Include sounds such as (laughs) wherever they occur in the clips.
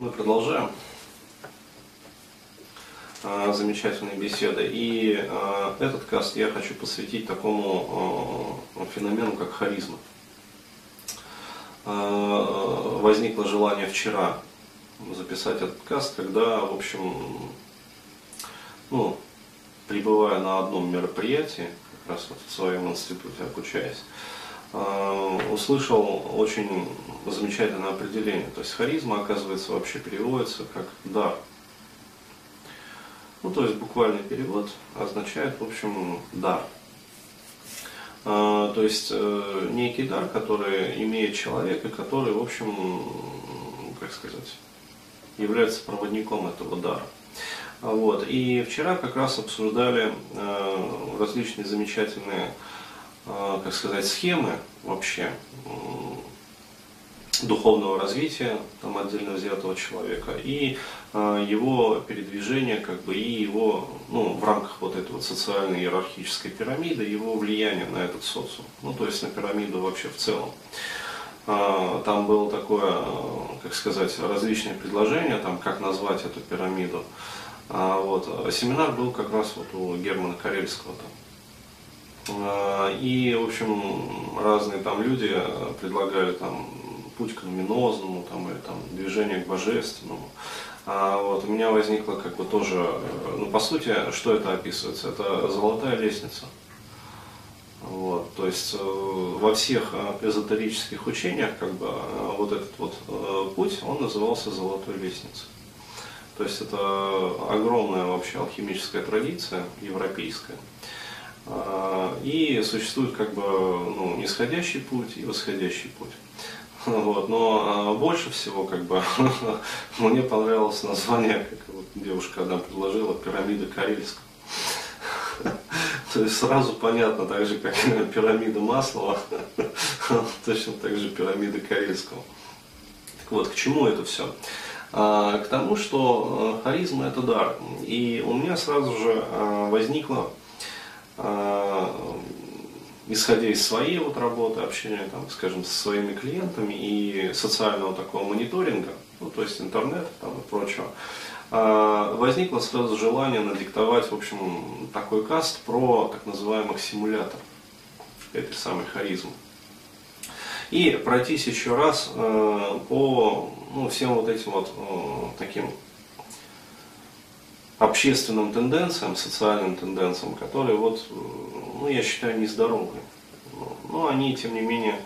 Мы продолжаем а, замечательные беседы. И а, этот каст я хочу посвятить такому а, феномену, как харизма. Возникло желание вчера записать этот каст, когда, в общем, ну, пребывая на одном мероприятии, как раз вот в своем институте обучаясь, услышал очень замечательное определение. То есть харизма, оказывается, вообще переводится как дар. Ну, то есть буквальный перевод означает, в общем, дар. А, то есть э, некий дар, который имеет человек и который, в общем, как сказать, является проводником этого дара. Вот. И вчера как раз обсуждали э, различные замечательные, э, как сказать, схемы вообще духовного развития там, отдельно взятого человека и э, его передвижение как бы и его ну, в рамках вот этой вот социальной иерархической пирамиды его влияние на этот социум ну то есть на пирамиду вообще в целом. Э, там было такое как сказать различные предложения там как назвать эту пирамиду. А, вот семинар был как раз вот у Германа Карельского там и, в общем, разные там люди предлагали там путь к luminoзному там, или там, движение к божественному. А вот у меня возникло как бы тоже, э, ну по сути, что это описывается? Это золотая лестница. Вот, то есть э, во всех э, эзотерических учениях как бы вот этот вот путь, он назывался золотой лестницей. То есть это огромная вообще алхимическая традиция европейская. И существует как бы ну, нисходящий путь и восходящий путь. (laughs) Вот, но а, больше всего как бы (laughs) мне понравилось название, как вот девушка одна предложила, пирамида Карельского. (laughs) То есть сразу понятно, так же как пирамида Маслова, точно так же пирамида Карельского. Так вот, к чему это все? А, к тому, что а, харизма это дар. И у меня сразу же а, возникло исходя из своей вот работы, общения, там, скажем, со своими клиентами и социального такого мониторинга, ну, то есть интернет там, и прочего, а, возникло сразу желание надиктовать, в общем, такой каст про так называемых симуляторов этой самой харизмы. И пройтись еще раз э, по ну, всем вот этим вот э, таким общественным тенденциям, социальным тенденциям, которые вот, ну, я считаю, нездоровые. Но они, тем не менее,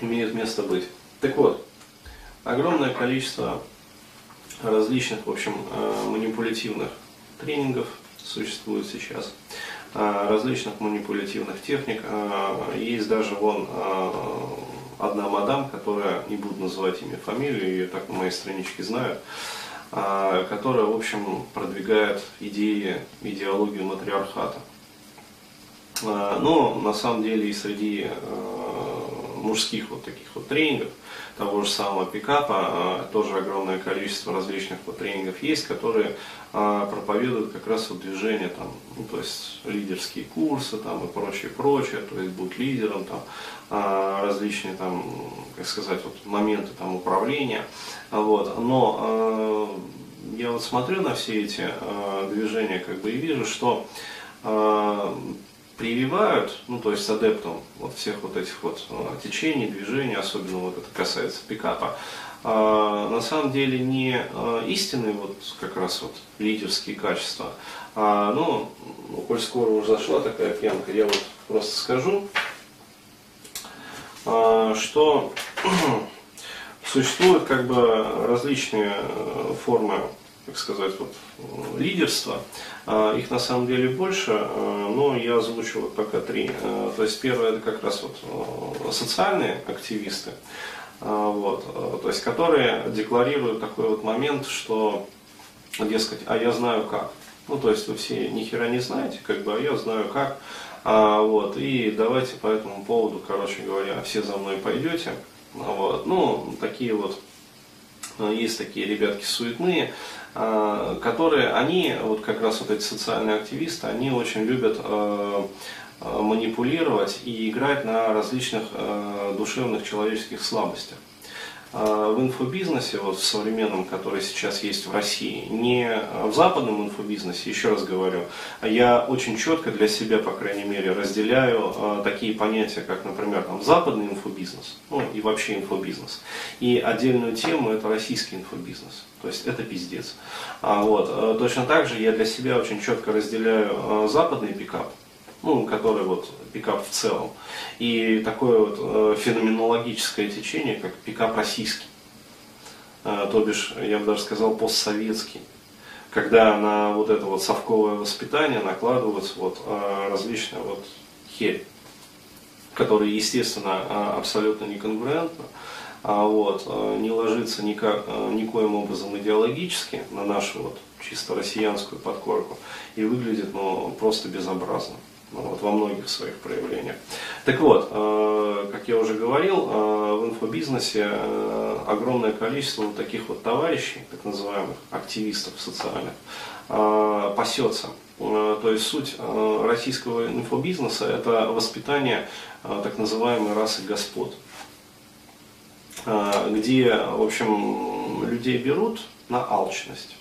имеют место быть. Так вот, огромное количество различных, в общем, э, манипулятивных тренингов существует сейчас, э, различных манипулятивных техник. Э, есть даже вон одна мадам, которая, не буду называть имя, фамилию, ее так на моей страничке знают, которая, в общем, продвигает идеи, идеологию матриархата. А, но на самом деле и среди а, мужских вот таких вот тренингов, того же самого пикапа, тоже огромное количество различных вот тренингов есть, которые проповедуют как раз вот движение, там, ну, то есть лидерские курсы там, и прочее, прочее, то есть будь лидером, там, различные там, как сказать, вот моменты там управления. Вот. Но я вот смотрю на все эти движения как бы и вижу, что прививают, ну то есть адептам вот всех вот этих вот течений, движений, особенно вот это касается пикапа, а, на самом деле не а, истинные вот как раз вот лидерские качества, а, ну, коль скоро уже зашла такая пьянка, я вот просто скажу, а, что (clears throat) существуют как бы различные э, формы так сказать, вот, лидерства. А, их на самом деле больше, а, но я озвучу вот пока три. А, то есть первое это как раз вот социальные активисты, вот, то есть которые декларируют такой вот момент, что, дескать, а я знаю как. Ну, то есть вы все ни хера не знаете, как бы, а я знаю как. А, вот, и давайте по этому поводу, короче говоря, все за мной пойдете. Вот, ну, такие вот, есть такие ребятки суетные, Э, которые, они, вот как раз вот эти социальные активисты, они очень любят э, э, манипулировать и играть на различных душевных человеческих слабостях. В инфобизнесе, вот в современном, который сейчас есть в России, не в западном инфобизнесе, еще раз говорю, я очень четко для себя, по крайней мере, разделяю такие понятия, как, например, там, западный инфобизнес, ну и вообще инфобизнес. И отдельную тему это российский инфобизнес. То есть это пиздец. А, вот. Э, точно так же я для себя очень четко разделяю э, западный пикап, ну, который вот пикап в целом, и такое вот э, феноменологическое течение, как пикап российский. То бишь, я бы даже сказал, постсоветский. Когда на вот это вот совковое воспитание накладываются вот различные вот херь, которые, естественно, абсолютно неконгруентны, а вот, э, не ложится никак, э, никоим образом идеологически на нашу вот чисто россиянскую подкорку и выглядит ну, просто безобразно вот, во многих своих проявлениях. Так вот, э, как я уже говорил, э, в инфобизнесе э, огромное количество вот таких вот товарищей, так называемых активистов социальных, пасется. То есть суть российского инфобизнеса это воспитание так называемой расы господ. Где, в общем, людей берут на алчность.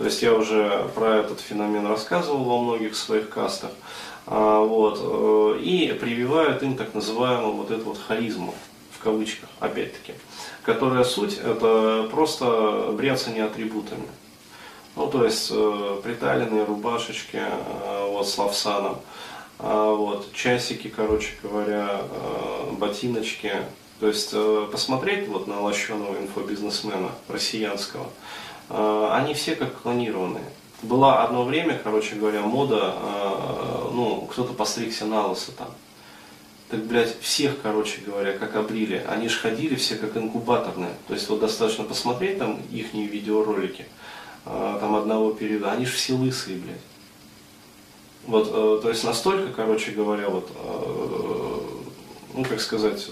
То есть я уже про этот феномен рассказывал во многих своих кастах. А, вот, э, и прививают им так называемую вот эту вот харизму, в кавычках, опять-таки, которая суть это просто бряцание атрибутами. Ну, то есть э, приталенные рубашечки э, вот, с лавсаном, вот, часики, короче говоря, ботиночки, то есть посмотреть вот на лощеного инфобизнесмена россиянского, они все как клонированные. Была одно время, короче говоря, мода, э, ну, кто-то постригся на лысо там. Так, блядь, всех, короче говоря, как обрили. Они же ходили все как инкубаторные. То есть вот достаточно посмотреть там их видеоролики, там одного периода, они же все лысые, блядь. Вот, то есть настолько, короче говоря, вот, ну, как сказать,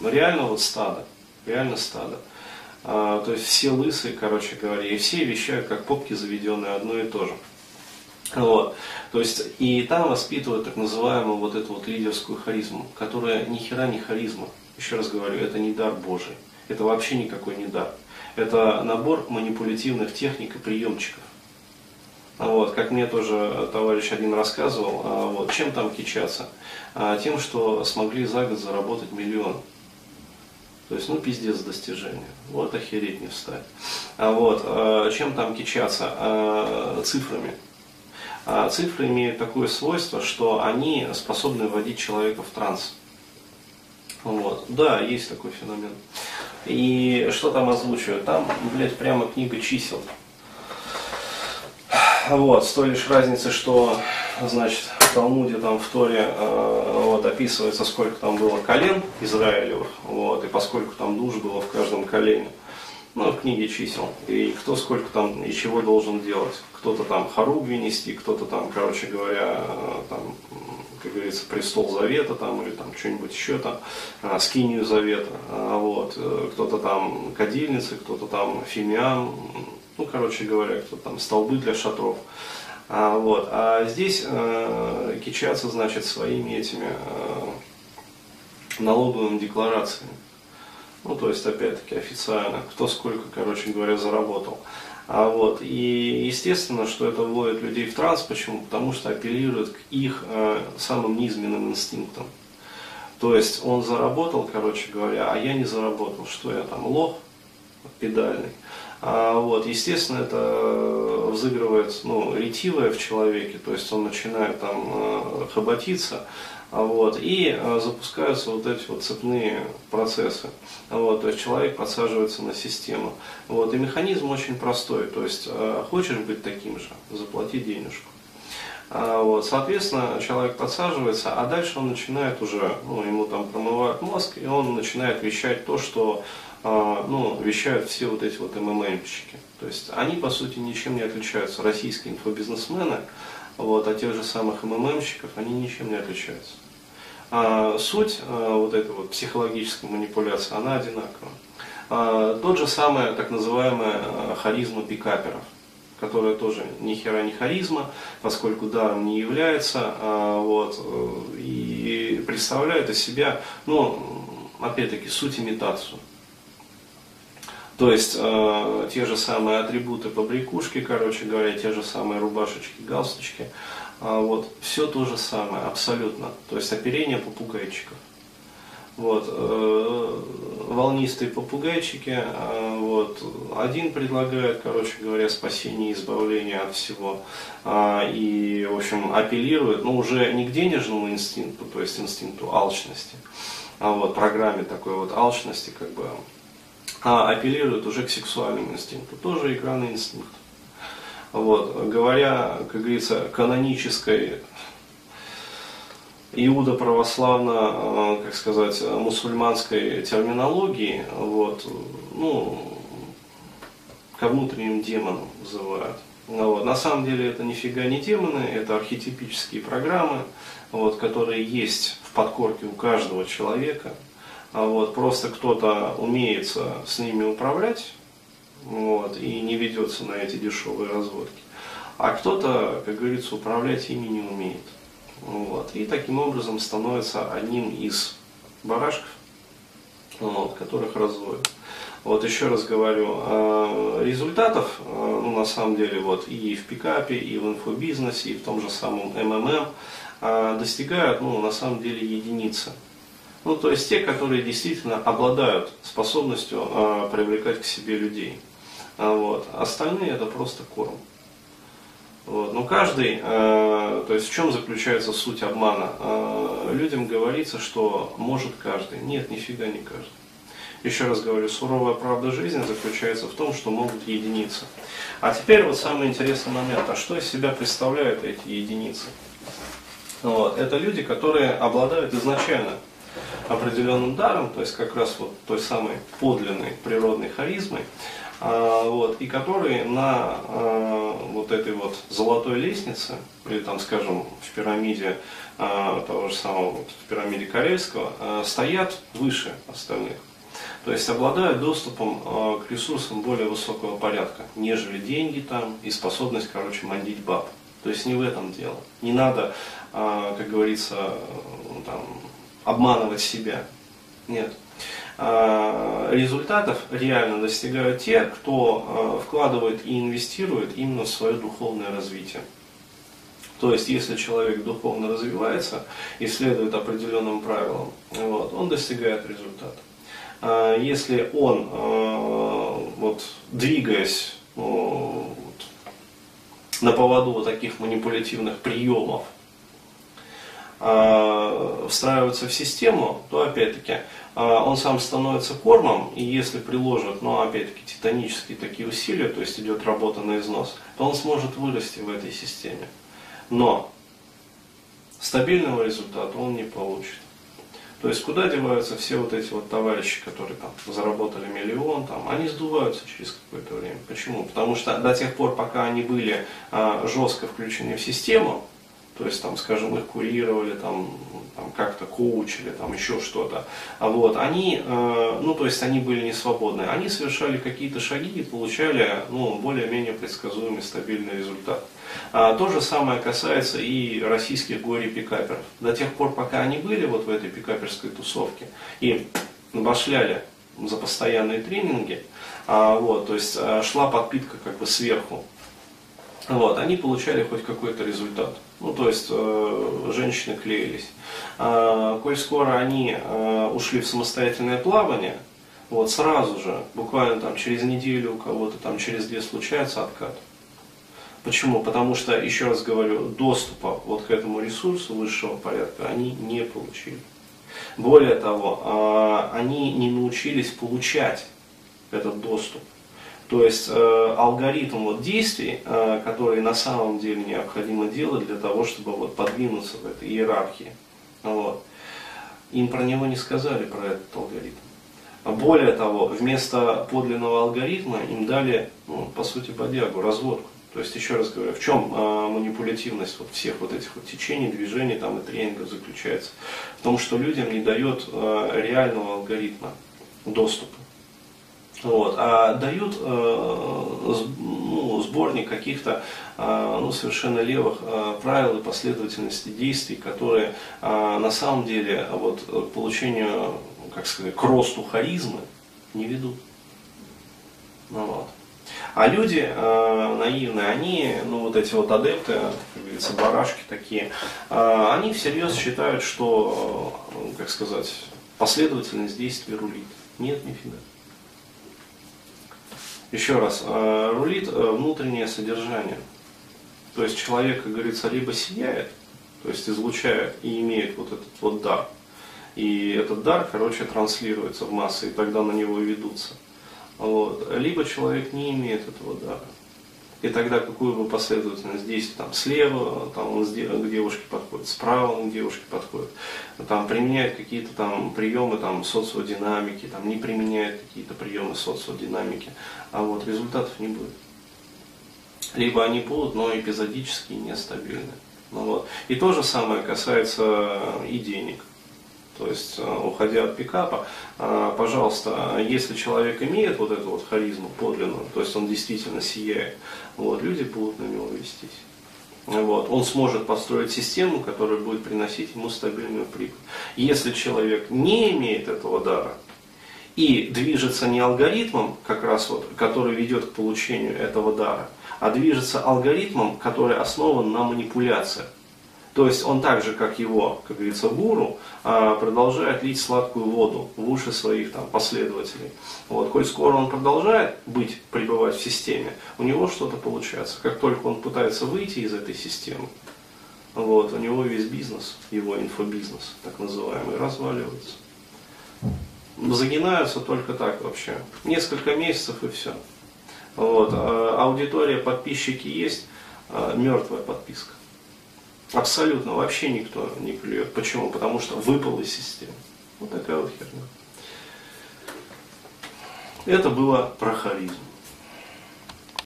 ну, реально вот стадо, реально стадо. А, то есть все лысые, короче говоря, и все вещают как попки заведенные одно и то же. Вот. То есть и там воспитывают так называемую вот эту вот лидерскую харизму, которая ни хера не харизма. Еще раз говорю, это не дар Божий. Это вообще никакой не дар. Это набор манипулятивных техник и приемчиков. Вот, как мне тоже товарищ один рассказывал, а, вот, чем там кичаться? А, тем, что смогли за год заработать миллион. То есть, ну, пиздец достижения. Вот охереть не встать. А вот, э, чем там кичаться? Э, цифрами. А цифры имеют такое свойство, что они способны вводить человека в транс. Вот. Да, есть такой феномен. И что там озвучивают? Там, блядь, прямо книга чисел. Вот, с той лишь разницей, что, значит, в Талмуде, там в Торе э, вот, описывается, сколько там было колен Израилевых, вот, и поскольку там душ было в каждом колене. Ну, в книге чисел. И кто сколько там и чего должен делать. Кто-то там хоругви винести, кто-то там, короче говоря, э, там, как говорится, престол завета там, или там что-нибудь еще там, э, скинию завета. Вот. Кто-то там кадильницы, кто-то там фимиам, ну, короче говоря, кто-то там столбы для шатров. А, вот. а здесь э, кичатся, значит, своими этими э, налоговыми декларациями. Ну, то есть, опять-таки, официально, кто сколько, короче говоря, заработал. А вот, и естественно, что это вводит людей в транс. Почему? Потому что апеллирует к их э, самым низменным инстинктам. То есть он заработал, короче говоря, а я не заработал. Что я там, лох педальный. А, вот, естественно, это взыгрывает ну, ретивое в человеке, то есть он начинает там э, хоботиться, а вот, и э, запускаются вот эти вот цепные процессы. Вот, то есть человек подсаживается на систему. Вот, и механизм очень простой, то есть э, хочешь быть таким же, заплати денежку. А, вот, соответственно, человек подсаживается, а дальше он начинает уже, ну, ему там промывают мозг, и он начинает вещать то, что а, ну, вещают все вот эти вот МММщики. То есть они, по сути, ничем не отличаются. Российские инфобизнесмены вот, от тех же самых МММщиков, они ничем не отличаются. А суть а, вот этой вот психологической манипуляции, она одинакова. А, тот же самый так называемая а, харизма пикаперов которая тоже ни хера не харизма, поскольку даром не является, а, вот, и представляет из себя, ну, опять-таки, суть имитацию. То есть э, те же самые атрибуты побрякушки, короче говоря, те же самые рубашечки, галстучки. Э, вот, все то же самое, абсолютно. То есть оперение попугайчиков. Вот, э, волнистые попугайчики, э, вот, один предлагает, короче говоря, спасение и избавление от всего, э, и, в общем, апеллирует, ну, уже не к денежному инстинкту, то есть инстинкту алчности, а вот программе такой вот алчности, как бы, а апеллирует уже к сексуальному инстинкту, тоже на инстинкт. Вот, говоря, как говорится, канонической иуда православно, э, как сказать, мусульманской терминологии, вот, ну, ко внутренним демонам вызывают. Ну вот. На самом деле это нифига не демоны, это архетипические программы, вот, которые есть в подкорке у каждого человека. А вот, просто кто-то умеет с ними управлять вот, и не ведется на эти дешевые разводки. А кто-то, как говорится, управлять ими не умеет. Вот, и таким образом становится одним из барашков, вот, которых разводят. Вот еще раз говорю, э, результатов, э, ну, на самом деле, вот и в пикапе, и в инфобизнесе, и в том же самом МММ э, достигают, ну, на самом деле, единицы. Ну, то есть те, которые действительно обладают способностью привлекать к себе людей. Вот. Остальные это просто корм. Вот. Но каждый, э, то есть в чем заключается суть обмана? Э, людям говорится, что может каждый. Нет, нифига не каждый. Еще раз говорю, суровая правда жизни заключается в том, что могут единицы. А теперь вот самый интересный момент. А что из себя представляют эти единицы? Вот. Это люди, которые обладают изначально определенным даром, то есть как раз вот той самой подлинной природной харизмой, вот, и которые на а, вот этой вот золотой лестнице, или там, скажем, в пирамиде а, того же самого, вот, в пирамиде Карельского, стоят выше остальных. То есть обладают доступом к ресурсам более высокого порядка, нежели деньги там и способность, короче, мандить баб. То есть не в этом дело. Не надо, как говорится, там, обманывать себя. Нет. А, результатов реально достигают те, кто а, вкладывает и инвестирует именно в свое духовное развитие. То есть, если человек духовно развивается и следует определенным правилам, вот, он достигает результата. А, если он, вот, двигаясь вот, на поводу таких манипулятивных приемов, встраивается в систему, то опять-таки а, он сам становится кормом, и если приложит, ну опять-таки титанические такие усилия, то есть идет работа на износ, то он сможет вырасти в этой системе. Но стабильного результата он не получит. То есть куда деваются все вот эти вот товарищи, которые там заработали миллион, там, они сдуваются через какое-то время. Почему? Потому что до тех пор, пока они были а, жестко включены в систему, то есть там, скажем, их курировали, там, там как-то коучили, там еще что-то. А вот они, э, ну то есть они были не свободны, они совершали какие-то шаги и получали, ну более-менее предсказуемый стабильный результат. А, то же самое касается и российских горе-пикаперов. До тех пор, пока они были вот в этой пикаперской тусовке и башляли за постоянные тренинги, а, вот, то есть а, шла подпитка как бы сверху, вот, они получали хоть какой-то результат. Ну, то есть э, женщины клеились. А, коль скоро они э, ушли в самостоятельное плавание, вот сразу же, буквально там через неделю у кого-то, там через две случается откат. Почему? Потому что, еще раз говорю, доступа вот к этому ресурсу высшего порядка они не получили. Более того, э, они не научились получать этот доступ. То есть э, алгоритм вот действий, э, которые на самом деле необходимо делать для того, чтобы вот подвинуться в этой иерархии. Вот. Им про него не сказали, про этот алгоритм. Более того, вместо подлинного алгоритма им дали, ну, по сути, бодягу, разводку. То есть, еще раз говорю, в чем э, манипулятивность вот всех вот этих вот течений, движений там, и тренингов заключается? В том, что людям не дает э, реального алгоритма доступа. Вот, а дают э, ну, сборник каких-то э, ну, совершенно левых э, правил и последовательности действий, которые на самом деле вот, к получению, как сказать, к росту харизмы не ведут. Ну, вот. А люди э, наивные, они, ну вот эти вот адепты, как говорится, барашки такие, э, они всерьез считают, что, э, как сказать, последовательность действий рулит. Нет, нифига. Еще раз, э, рулит э, внутреннее содержание. То есть человек, как говорится, либо сияет, то есть излучает и имеет вот этот вот дар. И этот дар, короче, транслируется в массы, и тогда на него ведутся. Вот. Либо человек не имеет этого дара. И тогда какую бы последовательность действий, там слева, там он к девушке подходит, справа он к девушке подходит, там применяет какие-то там приемы там социодинамики, там не применяет какие-то приемы социодинамики, а вот результатов не будет. Либо они будут, но эпизодически нестабильны. Ну, вот. И то же самое касается и денег. То есть, э, уходя от пикапа, э, пожалуйста, если человек имеет вот эту вот харизму подлинную, то есть он действительно сияет, вот, люди будут на него вестись. Вот, он сможет построить систему, которая будет приносить ему стабильную прибыль. Если человек не имеет этого дара и движется не алгоритмом, как раз вот, который ведет к получению этого дара, а движется алгоритмом, который основан на манипуляциях, то есть он так же, как его, как говорится, гуру, а, продолжает лить сладкую воду в уши своих там, последователей. Вот. Коль скоро он продолжает быть, пребывать в системе, у него что-то получается. Как только он пытается выйти из этой системы, вот, у него весь бизнес, его инфобизнес, так называемый, разваливается. Загинаются только так вообще. Несколько месяцев и все. Вот. А аудитория, подписчики есть, а мертвая подписка. Абсолютно, вообще никто не клюет. Почему? Потому что выпал из системы. Вот такая вот херня. Это было про харизму.